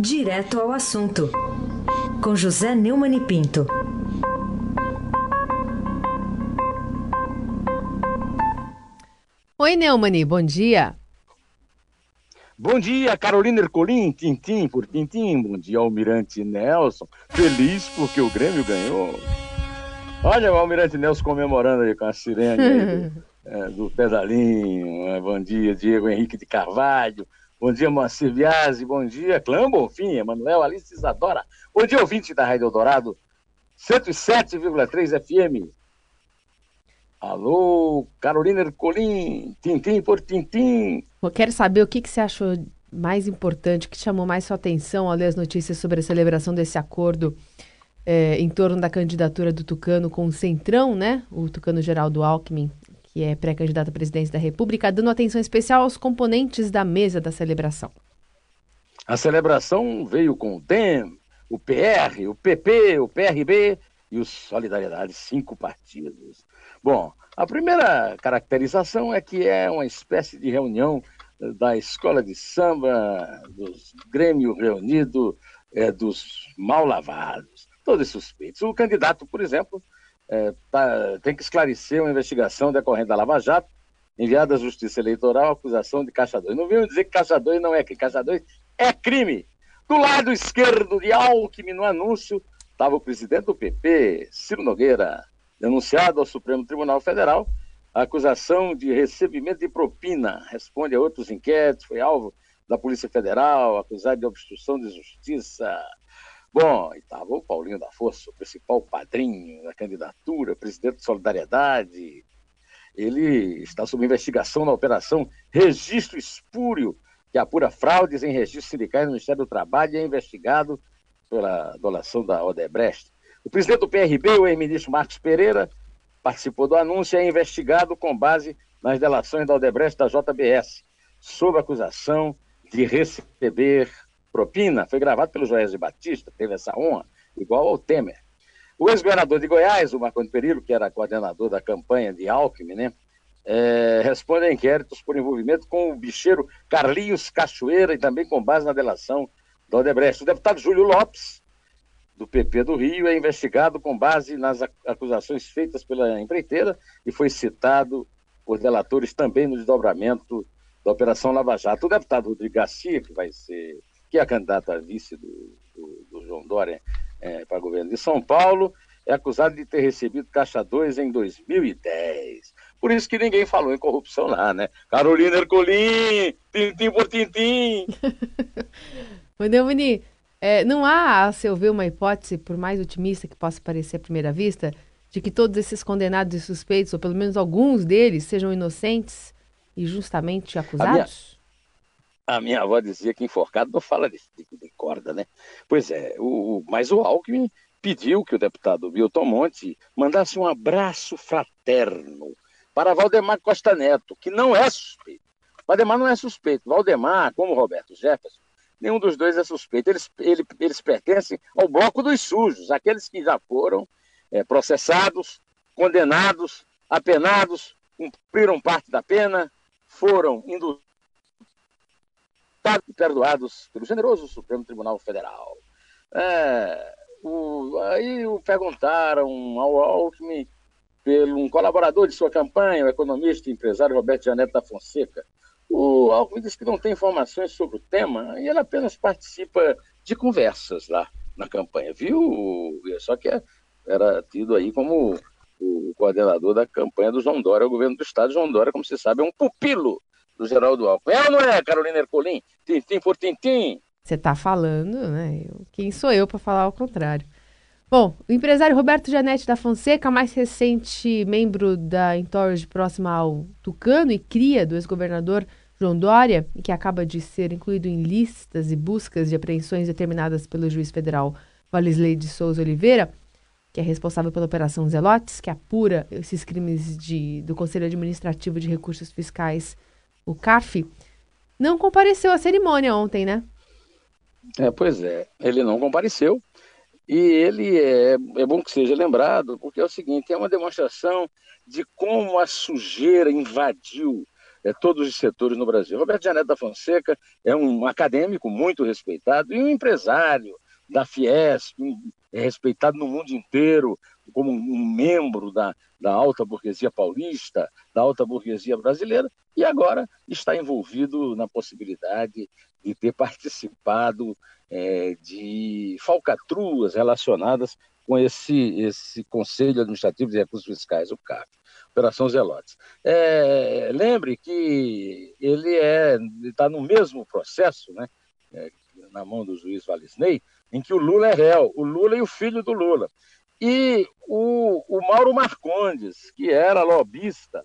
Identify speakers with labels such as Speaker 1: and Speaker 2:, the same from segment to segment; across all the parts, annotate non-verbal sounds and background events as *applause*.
Speaker 1: Direto ao assunto, com José Neumann e Pinto.
Speaker 2: Oi, Neumani, bom dia.
Speaker 3: Bom dia, Carolina Ercolim, Tintim por Tintim. Bom dia, Almirante Nelson. Feliz porque o Grêmio ganhou. Olha o Almirante Nelson comemorando aí com a sirene aí do, *laughs* é, do pedalinho. Bom dia, Diego Henrique de Carvalho. Bom dia, Moacir Biasi. Bom dia, Clã Bonfim, Emanuel Alice Isadora. Bom dia, ouvinte da Rádio Eldorado, 107,3 FM. Alô, Carolina Ercolim, Tintim por Tintim.
Speaker 2: Eu quero saber o que, que você achou mais importante, o que chamou mais sua atenção ao ler as notícias sobre a celebração desse acordo é, em torno da candidatura do Tucano com o Centrão, né? O Tucano Geraldo Alckmin que é pré-candidato à presidência da República, dando atenção especial aos componentes da mesa da celebração.
Speaker 3: A celebração veio com o DEM, o PR, o PP, o PRB e o Solidariedade, cinco partidos. Bom, a primeira caracterização é que é uma espécie de reunião da escola de samba, dos Grêmio Reunido, é, dos mal lavados, todos suspeitos. O candidato, por exemplo, é, tá, tem que esclarecer uma investigação decorrente da Lava Jato, enviada à Justiça Eleitoral, acusação de Caixa 2. Não viu dizer que Caixa 2 não é crime. Caixa 2 é crime. Do lado esquerdo de Alckmin, no anúncio, estava o presidente do PP, Ciro Nogueira, denunciado ao Supremo Tribunal Federal, a acusação de recebimento de propina. Responde a outros inquéritos, foi alvo da Polícia Federal, acusado de obstrução de justiça. Bom, e estava o Paulinho da Força, o principal padrinho da candidatura, presidente de Solidariedade. Ele está sob investigação na operação Registro Espúrio, que apura fraudes em registros sindicais no Ministério do Trabalho e é investigado pela doação da Odebrecht. O presidente do PRB, o ex-ministro Marcos Pereira, participou do anúncio e é investigado com base nas delações da Odebrecht da JBS, sob acusação de receber propina, foi gravado pelo Joés Batista, teve essa honra, igual ao Temer. O ex-governador de Goiás, o Marconi Perillo, que era coordenador da campanha de Alckmin, né, é, responde a inquéritos por envolvimento com o bicheiro Carlinhos Cachoeira e também com base na delação do Odebrecht. O deputado Júlio Lopes, do PP do Rio, é investigado com base nas acusações feitas pela empreiteira e foi citado por delatores também no desdobramento da Operação Lava Jato. O deputado Rodrigo Garcia, que vai ser que é a candidata a vice do, do, do João Dória é, para governo de São Paulo, é acusado de ter recebido Caixa 2 em 2010. Por isso que ninguém falou em corrupção lá, né? Carolina Ercolim, tintim por tintim. *laughs*
Speaker 2: Neumani, é, não há, a seu ver, uma hipótese, por mais otimista que possa parecer à primeira vista, de que todos esses condenados e suspeitos, ou pelo menos alguns deles, sejam inocentes e justamente acusados?
Speaker 3: A minha avó dizia que enforcado não fala de, de, de corda, né? Pois é, o, mas o Alckmin pediu que o deputado Milton Monte mandasse um abraço fraterno para Valdemar Costa Neto, que não é suspeito. Valdemar não é suspeito. Valdemar, como Roberto Jefferson, nenhum dos dois é suspeito. Eles, ele, eles pertencem ao bloco dos sujos, aqueles que já foram é, processados, condenados, apenados, cumpriram parte da pena, foram induzidos e perdoados pelo generoso Supremo Tribunal Federal. É, o, aí perguntaram ao Alckmin, pelo um colaborador de sua campanha, o economista e empresário Roberto Janete da Fonseca. O Alckmin disse que não tem informações sobre o tema e ele apenas participa de conversas lá na campanha, viu? Só que era tido aí como o coordenador da campanha do João Dória, o governo do Estado. João Dória, como você sabe, é um pupilo do Geraldo Alckmin. É ou não é, Carolina Ercolim? Tintim por tintim.
Speaker 2: Você está falando, né? Quem sou eu para falar ao contrário? Bom, o empresário Roberto Janete da Fonseca, mais recente membro da Entourage próxima ao Tucano e cria do ex-governador João Dória, que acaba de ser incluído em listas e buscas de apreensões determinadas pelo juiz federal Valisley de Souza Oliveira, que é responsável pela Operação Zelotes, que apura esses crimes de, do Conselho Administrativo de Recursos Fiscais o CAF, não compareceu à cerimônia ontem, né?
Speaker 3: É, pois é, ele não compareceu. E ele é, é bom que seja lembrado, porque é o seguinte: é uma demonstração de como a sujeira invadiu é, todos os setores no Brasil. Roberto Janete da Fonseca é um acadêmico muito respeitado e um empresário da Fiesp, é respeitado no mundo inteiro como um membro da, da alta burguesia paulista, da alta burguesia brasileira, e agora está envolvido na possibilidade de ter participado é, de falcatruas relacionadas com esse, esse Conselho Administrativo de Recursos Fiscais, o CAF, Operação Zelotes. É, lembre que ele é, está no mesmo processo, né, é, na mão do juiz Valisney, em que o Lula é réu, o Lula e o filho do Lula. E o, o Mauro Marcondes, que era lobista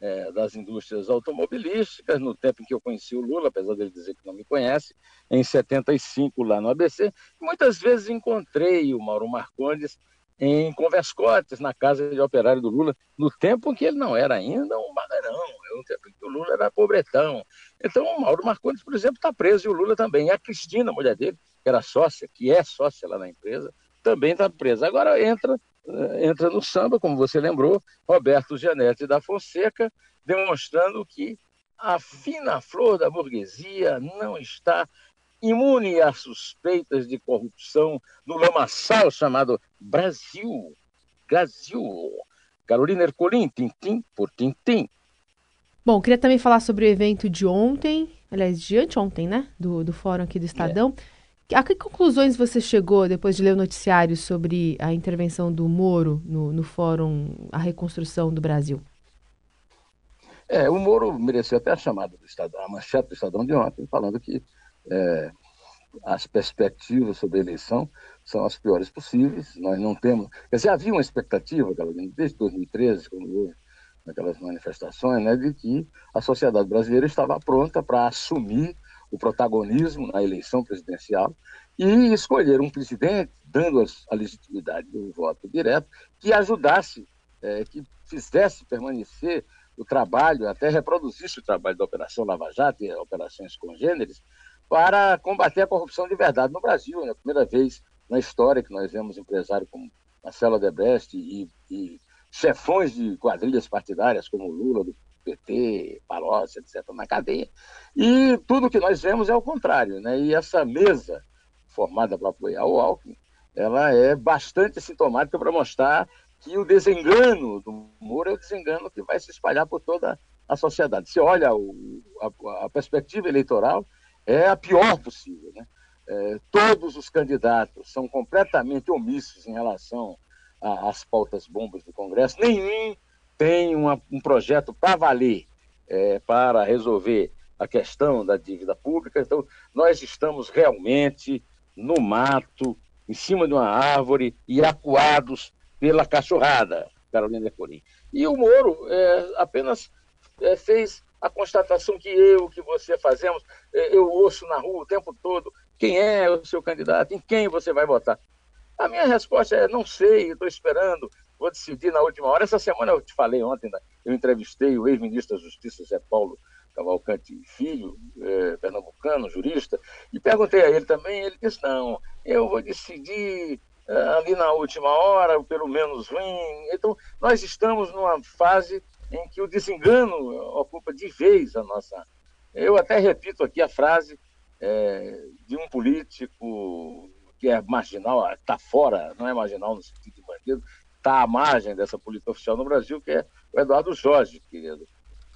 Speaker 3: é, das indústrias automobilísticas, no tempo em que eu conheci o Lula, apesar dele dizer que não me conhece, em 75 lá no ABC, muitas vezes encontrei o Mauro Marcondes em Converscotes, na casa de operário do Lula, no tempo em que ele não era ainda um bagarão, no tempo em que o Lula era pobretão. Então, o Mauro Marcondes, por exemplo, está preso e o Lula também. E a Cristina, mulher dele, era sócia, que é sócia lá na empresa, também está presa. Agora entra, eh, entra no samba, como você lembrou, Roberto Gianetti da Fonseca, demonstrando que a fina flor da burguesia não está imune a suspeitas de corrupção no lamaçal chamado Brasil. Brasil. Carolina Ercolim, tintim por tintim.
Speaker 2: Bom, queria também falar sobre o evento de ontem, aliás, de anteontem, né? Do, do fórum aqui do Estadão. É. A que conclusões você chegou depois de ler o noticiário sobre a intervenção do Moro no, no Fórum A Reconstrução do Brasil?
Speaker 3: É, o Moro mereceu até a chamada do Estadão, a manchete do Estadão de ontem, falando que é, as perspectivas sobre a eleição são as piores possíveis. Nós não temos. Quer dizer, havia uma expectativa, desde 2013, quando houve aquelas manifestações, né, de que a sociedade brasileira estava pronta para assumir o protagonismo na eleição presidencial e escolher um presidente, dando a legitimidade do voto direto, que ajudasse, é, que fizesse permanecer o trabalho, até reproduzisse o trabalho da Operação Lava Jato e operações congêneres, para combater a corrupção de verdade no Brasil. É a primeira vez na história que nós vemos empresários como Marcelo Odebrecht e, e chefões de quadrilhas partidárias como Lula, do PT, Palocci, etc., na cadeia. E tudo que nós vemos é o contrário. Né? E essa mesa formada para apoiar o Alckmin, ela é bastante sintomática para mostrar que o desengano do Moro é o desengano que vai se espalhar por toda a sociedade. Se olha o, a, a, perspectiva eleitoral, é a pior possível. Né? É, todos os candidatos são completamente omissos em relação às pautas bombas do Congresso, nenhum tem uma, um projeto para valer é, para resolver a questão da dívida pública. Então, nós estamos realmente no mato, em cima de uma árvore e acuados pela cachorrada, Carolina Corim. E o Moro é, apenas é, fez a constatação que eu, que você fazemos, é, eu ouço na rua o tempo todo quem é o seu candidato, em quem você vai votar. A minha resposta é não sei, estou esperando, vou decidir na última hora. Essa semana eu te falei ontem, né? eu entrevistei o ex-ministro da Justiça, Zé Paulo Cavalcante Filho, é, pernambucano, jurista, e perguntei a ele também, ele disse, não, eu vou decidir é, ali na última hora, pelo menos ruim. Então, nós estamos numa fase em que o desengano ocupa de vez a nossa... Eu até repito aqui a frase é, de um político que é marginal, está fora, não é marginal no sentido de bandido, está à margem dessa política oficial no Brasil, que é o Eduardo Jorge, que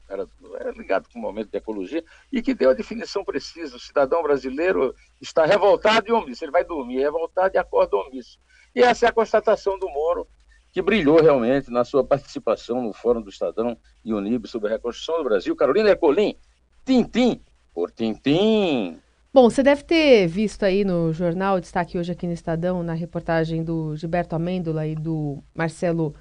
Speaker 3: era, era ligado com o momento de ecologia, e que deu a definição precisa. O cidadão brasileiro está revoltado e omisso. Ele vai dormir revoltado e acorda omisso. E essa é a constatação do Moro, que brilhou realmente na sua participação no Fórum do Estadão e Unib sobre a reconstrução do Brasil. Carolina Ecolim, tintim por tintim.
Speaker 2: Bom, você deve ter visto aí no jornal, destaque hoje aqui no Estadão, na reportagem do Gilberto Amêndola e do Marcelo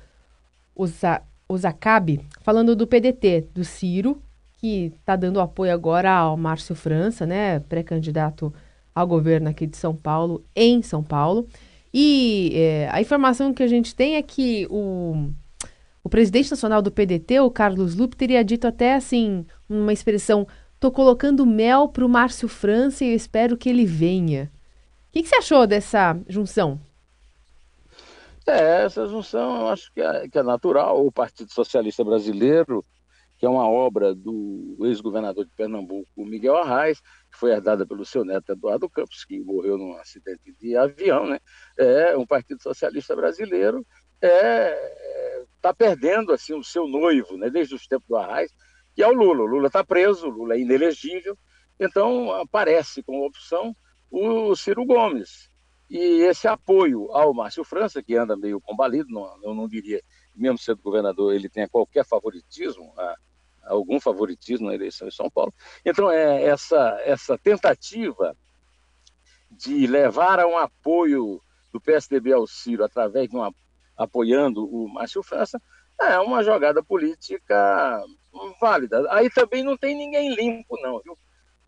Speaker 2: Uzacabe, falando do PDT, do Ciro, que está dando apoio agora ao Márcio França, né, pré-candidato ao governo aqui de São Paulo, em São Paulo. E é, a informação que a gente tem é que o, o presidente nacional do PDT, o Carlos Lupe, teria dito até assim, uma expressão Tô colocando mel pro Márcio França e eu espero que ele venha. O que, que você achou dessa junção?
Speaker 3: É, essa junção eu acho que é, que é natural. O Partido Socialista Brasileiro, que é uma obra do ex-governador de Pernambuco, Miguel Arraes, que foi herdada pelo seu neto Eduardo Campos, que morreu num acidente de avião, né? É um Partido Socialista Brasileiro é está perdendo assim o seu noivo, né? Desde os tempos do Arraes, que é o Lula. O Lula está preso, o Lula é inelegível, então aparece como opção o Ciro Gomes. E esse apoio ao Márcio França, que anda meio combalido, não, eu não diria, mesmo sendo governador, ele tenha qualquer favoritismo, a, algum favoritismo na eleição em São Paulo. Então, é essa, essa tentativa de levar a um apoio do PSDB ao Ciro através de uma apoiando o Márcio França, é uma jogada política válida. Aí também não tem ninguém limpo, não, viu?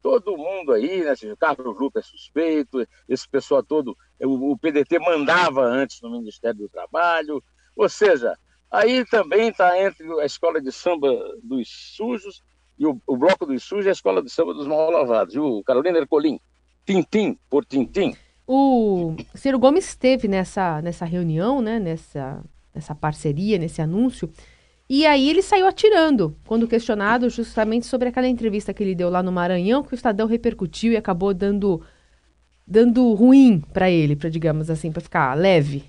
Speaker 3: Todo mundo aí, né? O Carlos Lupe é suspeito, esse pessoal todo, o, PDT mandava antes no Ministério do Trabalho, ou seja, aí também está entre a escola de samba dos sujos e o, o bloco dos sujos e a escola de samba dos mal lavados, viu? Carolina Ercolim, tintim por tintim.
Speaker 2: O Ciro Gomes esteve nessa, nessa reunião, né, nessa, nessa parceria, nesse anúncio, e aí ele saiu atirando, quando questionado justamente sobre aquela entrevista que ele deu lá no Maranhão, que o Estadão repercutiu e acabou dando, dando ruim para ele, para digamos assim, para ficar leve.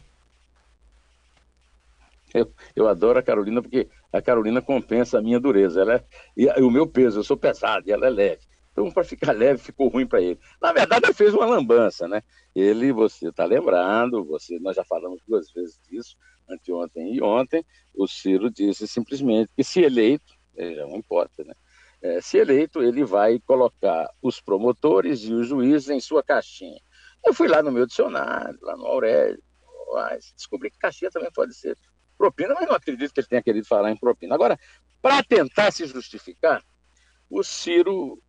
Speaker 3: Eu, eu adoro a Carolina porque a Carolina compensa a minha dureza. Ela é, e, o meu peso, eu sou pesado e ela é leve. Então, para ficar leve, ficou ruim para ele. Na verdade, ele fez uma lambança, né? Ele, você está lembrando, você, nós já falamos duas vezes disso, anteontem e ontem, o Ciro disse simplesmente que se eleito, é, já não importa, né? É, se eleito, ele vai colocar os promotores e os juízes em sua caixinha. Eu fui lá no meu dicionário, lá no Aurélio, descobri que caixinha também pode ser propina, mas não acredito que ele tenha querido falar em propina. Agora, para tentar se justificar, o Ciro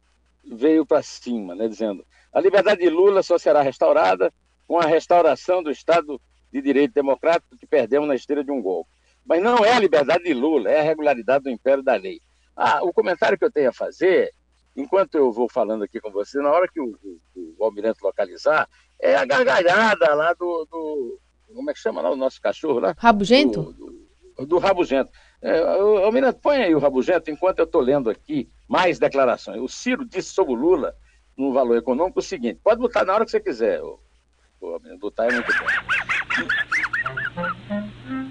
Speaker 3: veio para cima, né, dizendo a liberdade de Lula só será restaurada com a restauração do Estado de Direito Democrático que perdemos na esteira de um golpe. Mas não é a liberdade de Lula, é a regularidade do império da lei. Ah, o comentário que eu tenho a fazer, enquanto eu vou falando aqui com você, na hora que o, o, o almirante localizar, é a gargalhada lá do, do, Como é que chama lá o nosso cachorro lá?
Speaker 2: Rabugento?
Speaker 3: Do, do, do Rabugento. É, Almirante, põe aí o Rabugento enquanto eu estou lendo aqui mais declarações. O Ciro disse sobre o Lula, no valor econômico, o seguinte: pode botar na hora que você quiser. O, o, botar é muito bom.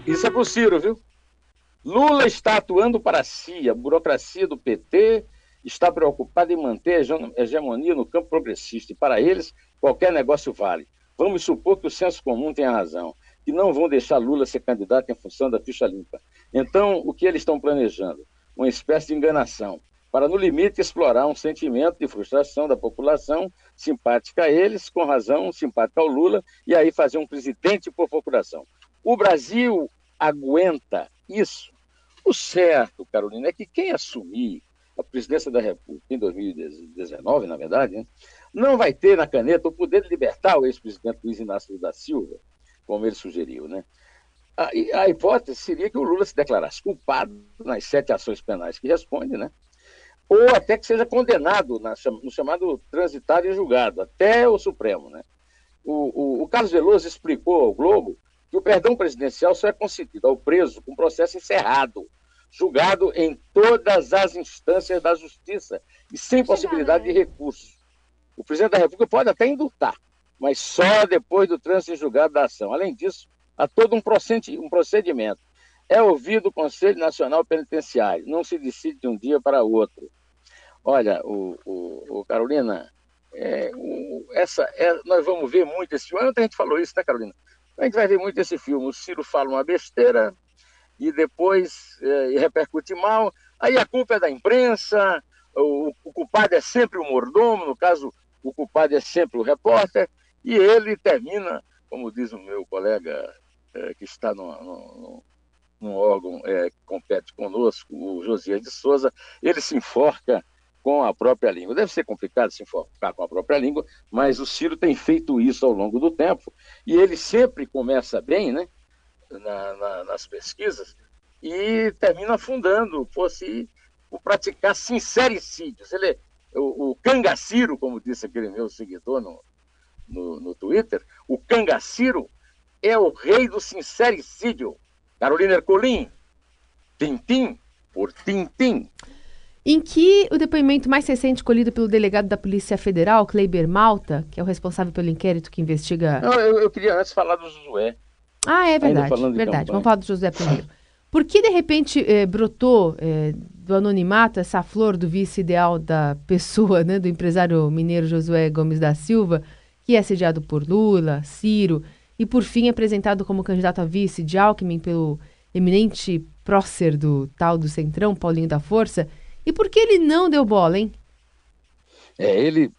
Speaker 3: Isso é para o Ciro, viu? Lula está atuando para si, a burocracia do PT está preocupada em manter a hegemonia no campo progressista e para eles qualquer negócio vale. Vamos supor que o senso comum tenha razão, que não vão deixar Lula ser candidato em função da ficha limpa. Então, o que eles estão planejando? Uma espécie de enganação, para, no limite, explorar um sentimento de frustração da população simpática a eles, com razão, simpática ao Lula, e aí fazer um presidente por procuração. O Brasil aguenta isso. O certo, Carolina, é que quem assumir a presidência da República em 2019, na verdade, né, não vai ter na caneta o poder de libertar o ex-presidente Luiz Inácio da Silva, como ele sugeriu, né? A, hipótese seria que o Lula se declarasse culpado nas sete ações penais que responde, né? ou até que seja condenado na, no chamado transitário e julgado, até o Supremo. Né? O, o, o, Carlos Veloso explicou ao Globo que o perdão presidencial só é concedido ao preso com processo encerrado, julgado em todas as instâncias da justiça e sem possibilidade de recurso. O presidente da República pode até indultar, mas só depois do trânsito em julgado da ação. Além disso, há todo um procedimento. É ouvido o Conselho Nacional Penitenciário, não se decide de um dia para outro. Olha, o, o, o Carolina, é, o, essa, é, nós vamos ver muito esse. Ontem a gente falou isso, né, Carolina? A gente vai ver muito esse filme. O Ciro fala uma besteira e depois é, repercute mal. Aí a culpa é da imprensa, o, o culpado é sempre o mordomo, no caso, o culpado é sempre o repórter, e ele termina, como diz o meu colega é, que está no, no, no órgão é, que compete conosco, o Josias de Souza, ele se enforca com a própria língua. Deve ser complicado se enfocar com a própria língua, mas o Ciro tem feito isso ao longo do tempo e ele sempre começa bem, né, na, na, nas pesquisas e termina afundando, fosse o praticar sincericídios. Ele é, o, o cangaciro, como disse aquele meu seguidor no, no, no Twitter, o cangaciro é o rei do sincericídio. Carolina Ercolim, Tintim por Tintim.
Speaker 2: Em que o depoimento mais recente colhido pelo delegado da Polícia Federal, Kleiber Malta, que é o responsável pelo inquérito que investiga.
Speaker 3: Não, eu, eu queria antes falar do Josué.
Speaker 2: Ah, é verdade. Verdade. Vamos falar do José primeiro. Por que de repente eh, brotou eh, do anonimato essa flor do vice ideal da pessoa, né, do empresário mineiro Josué Gomes da Silva, que é sediado por Lula, Ciro e por fim apresentado como candidato a vice de Alckmin pelo eminente prócer do tal do Centrão, Paulinho da Força? E por que ele não deu bola, hein?
Speaker 3: É, ele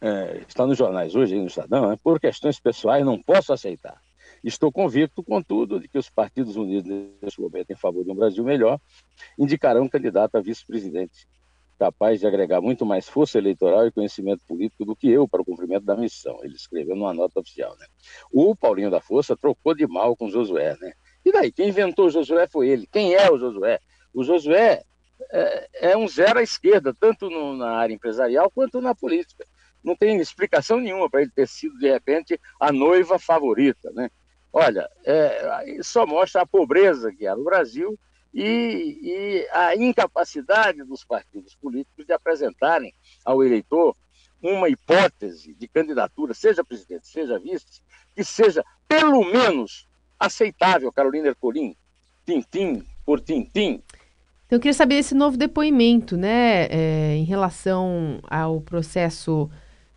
Speaker 3: é, está nos jornais hoje, no Estadão, é, por questões pessoais não posso aceitar. Estou convicto, contudo, de que os partidos unidos neste momento em favor de um Brasil melhor indicarão um candidato a vice-presidente capaz de agregar muito mais força eleitoral e conhecimento político do que eu para o cumprimento da missão. Ele escreveu numa nota oficial. Né? O Paulinho da Força trocou de mal com o Josué. Né? E daí? Quem inventou o Josué foi ele. Quem é o Josué? O Josué é, é um zero à esquerda, tanto no, na área empresarial quanto na política. Não tem explicação nenhuma para ele ter sido, de repente, a noiva favorita. Né? Olha, é, só mostra a pobreza que há no Brasil e, e, a incapacidade dos partidos políticos de apresentarem ao eleitor uma hipótese de candidatura, seja presidente, seja vice, que seja pelo menos aceitável, Carolina Ercolim, tintim por tintim,
Speaker 2: então, eu queria saber esse novo depoimento, né, é, em relação ao processo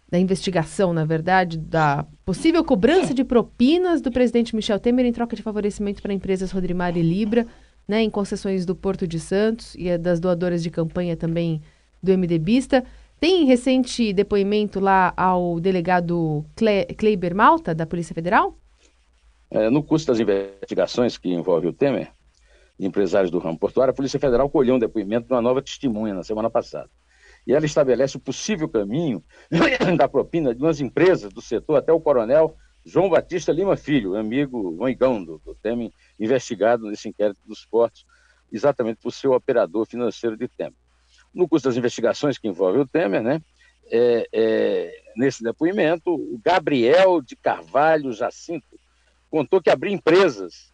Speaker 2: da investigação, na verdade, da possível cobrança de propinas do presidente Michel Temer em troca de favorecimento para empresas Rodrimar e Libra, né, em concessões do Porto de Santos e das doadoras de campanha também do MDBista. Tem recente depoimento lá ao delegado Cle Kleiber Malta, da Polícia Federal?
Speaker 3: É, no curso das investigações que envolve o Temer, empresários do ramo portuário, a Polícia Federal colheu um depoimento de uma nova testemunha na semana passada. E ela estabelece o possível caminho *clears throat* da propina de umas empresas do setor até o coronel João Batista Lima Filho, amigo amigão do, do Temer, investigado nesse inquérito dos portos, exatamente por ser o operador financeiro de Temer. No curso das investigações que envolvem o Temer, né, é, é, nesse depoimento, o Gabriel de Carvalho Jacinto contou que abriu empresas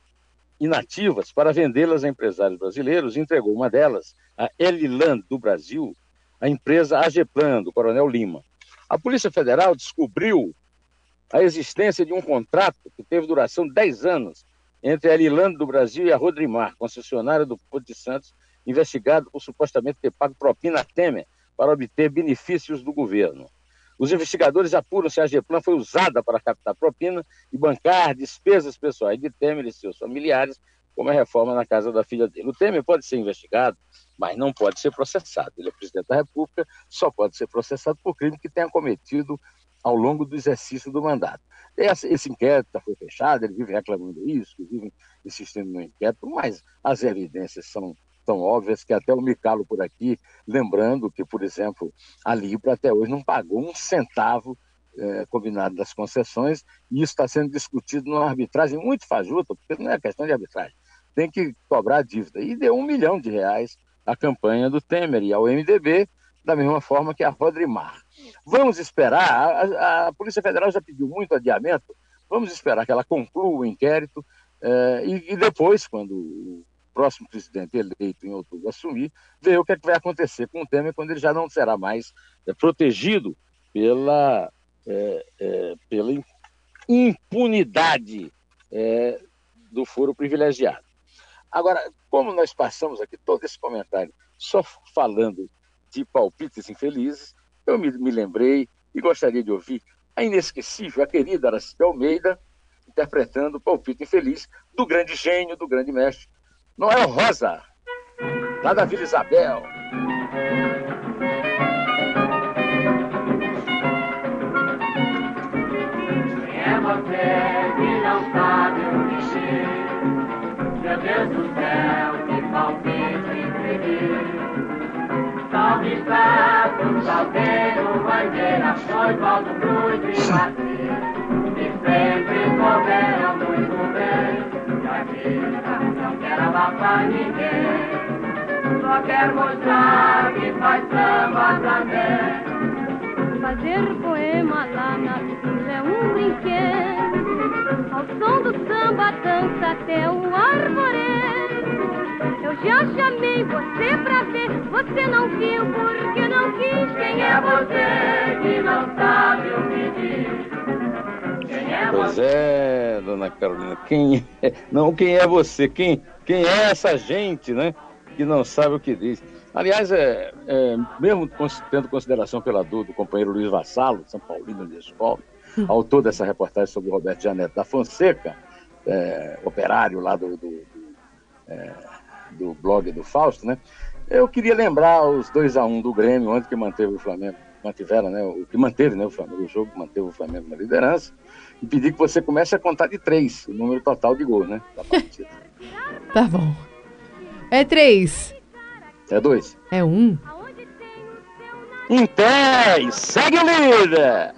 Speaker 3: inativas para vendê-las a empresários brasileiros, entregou uma delas, a Eliland do Brasil, a empresa Ageplan, do Coronel Lima. A Polícia Federal descobriu a existência de um contrato que teve duração de 10 anos entre a Eliland do Brasil e a Rodrimar, concessionária do Porto de Santos, investigado por supostamente ter pago propina a Temer para obter benefícios do governo. Os investigadores apuram se a Geplan foi usada para captar propina e bancar despesas pessoais de Temer e seus familiares, como a reforma na casa da filha dele. O Temer pode ser investigado, mas não pode ser processado. Ele é presidente da República, só pode ser processado por crime que tenha cometido ao longo do exercício do mandato. Esse, inquérito foi fechado, ele vive reclamando isso, vive insistindo no inquérito, mas as evidências são tão óbvias que até o me calo por aqui, lembrando que, por exemplo, a Libra até hoje não pagou um centavo é, combinado das concessões, e isso está sendo discutido numa arbitragem muito fajuta, porque não é questão de arbitragem, tem que cobrar a dívida. E deu um milhão de reais à campanha do Temer e ao MDB, da mesma forma que a Rodrimar. Vamos esperar, a, a Polícia Federal já pediu muito adiamento, vamos esperar que ela conclua o inquérito, é, e, e depois, quando próximo presidente eleito em outubro assumir, ver o que, é que vai acontecer com o Temer quando ele já não será mais é, protegido pela, é, é, pela impunidade é, do foro privilegiado. Agora, como nós passamos aqui todo esse comentário só falando de palpites infelizes, eu me, me lembrei e gostaria de ouvir a inesquecível, a querida Aracide Almeida, interpretando o palpite infeliz do grande gênio, do grande mestre Noel Rosa, lá da Vila Isabel.
Speaker 4: É você que não sabe o que Meu Deus do céu, que palpite escrever. Salve Estado, Salveiro, Bandeira, foi Valdo Cruz e Martins. Abafar ninguém. Só quero mostrar que faz samba também.
Speaker 5: Fazer poema lá na vila é um brinquedo. Ao som do samba dança até o arvoredo. Eu
Speaker 4: eu chamei você pra ver, você não viu porque não quis. Quem é você que não sabe o que diz? Quem é
Speaker 3: Pois é, dona Carolina. Quem é? Não, quem é você? Quem, quem é essa gente, né? Que não sabe o que diz. Aliás, é, é, mesmo tendo consideração pela dor do companheiro Luiz Vassalo, São Paulino de escola, autor dessa reportagem sobre o Roberto Janete da Fonseca, é, operário lá do, do, do, é, do blog do Fausto, né? Eu queria lembrar os 2 a 1 do Grêmio, ontem que manteve o Flamengo, mantiveram, né? O que manteve, né? O Flamengo, o jogo que manteve o Flamengo na liderança, e pedir que você comece a contar de três, o número total de gols, né? Da partida. *laughs*
Speaker 2: Tá bom. É três.
Speaker 3: É dois.
Speaker 2: É um.
Speaker 4: Aonde tem o seu nariz?
Speaker 3: Em pé, segue o líder!